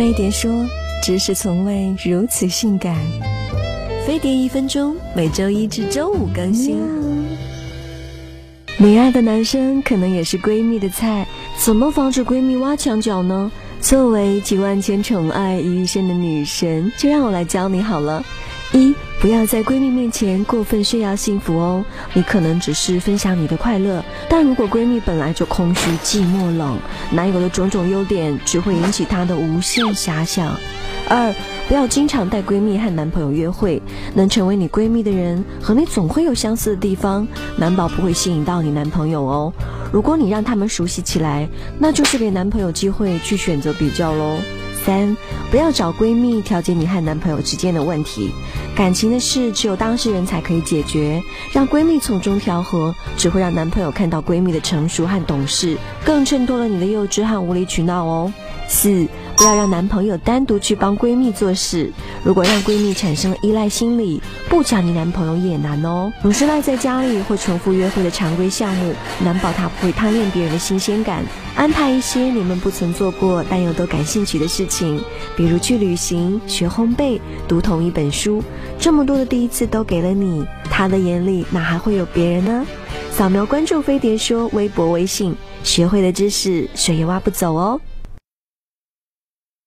飞碟说，知识从未如此性感。飞碟一分钟，每周一至周五更新。你爱的男生可能也是闺蜜的菜，怎么防止闺蜜挖墙脚呢？作为集万千宠爱于一身的女神，就让我来教你好了。一，不要在闺蜜面前过分炫耀幸福哦。你可能只是分享你的快乐，但如果闺蜜本来就空虚、寂寞、冷，男友的种种优点只会引起她的无限遐想。二，不要经常带闺蜜和男朋友约会，能成为你闺蜜的人和你总会有相似的地方，难保不会吸引到你男朋友哦。如果你让他们熟悉起来，那就是给男朋友机会去选择比较喽。三，不要找闺蜜调解你和男朋友之间的问题，感情的事只有当事人才可以解决，让闺蜜从中调和，只会让男朋友看到闺蜜的成熟和懂事，更衬托了你的幼稚和无理取闹哦。四。不要让男朋友单独去帮闺蜜做事，如果让闺蜜产生了依赖心理，不讲你男朋友也难哦。总是赖在家里或重复约会的常规项目，难保他不会贪恋别人的新鲜感。安排一些你们不曾做过但又都感兴趣的事情，比如去旅行、学烘焙、读同一本书。这么多的第一次都给了你，他的眼里哪还会有别人呢？扫描关注飞碟说微博、微信，学会的知识谁也挖不走哦。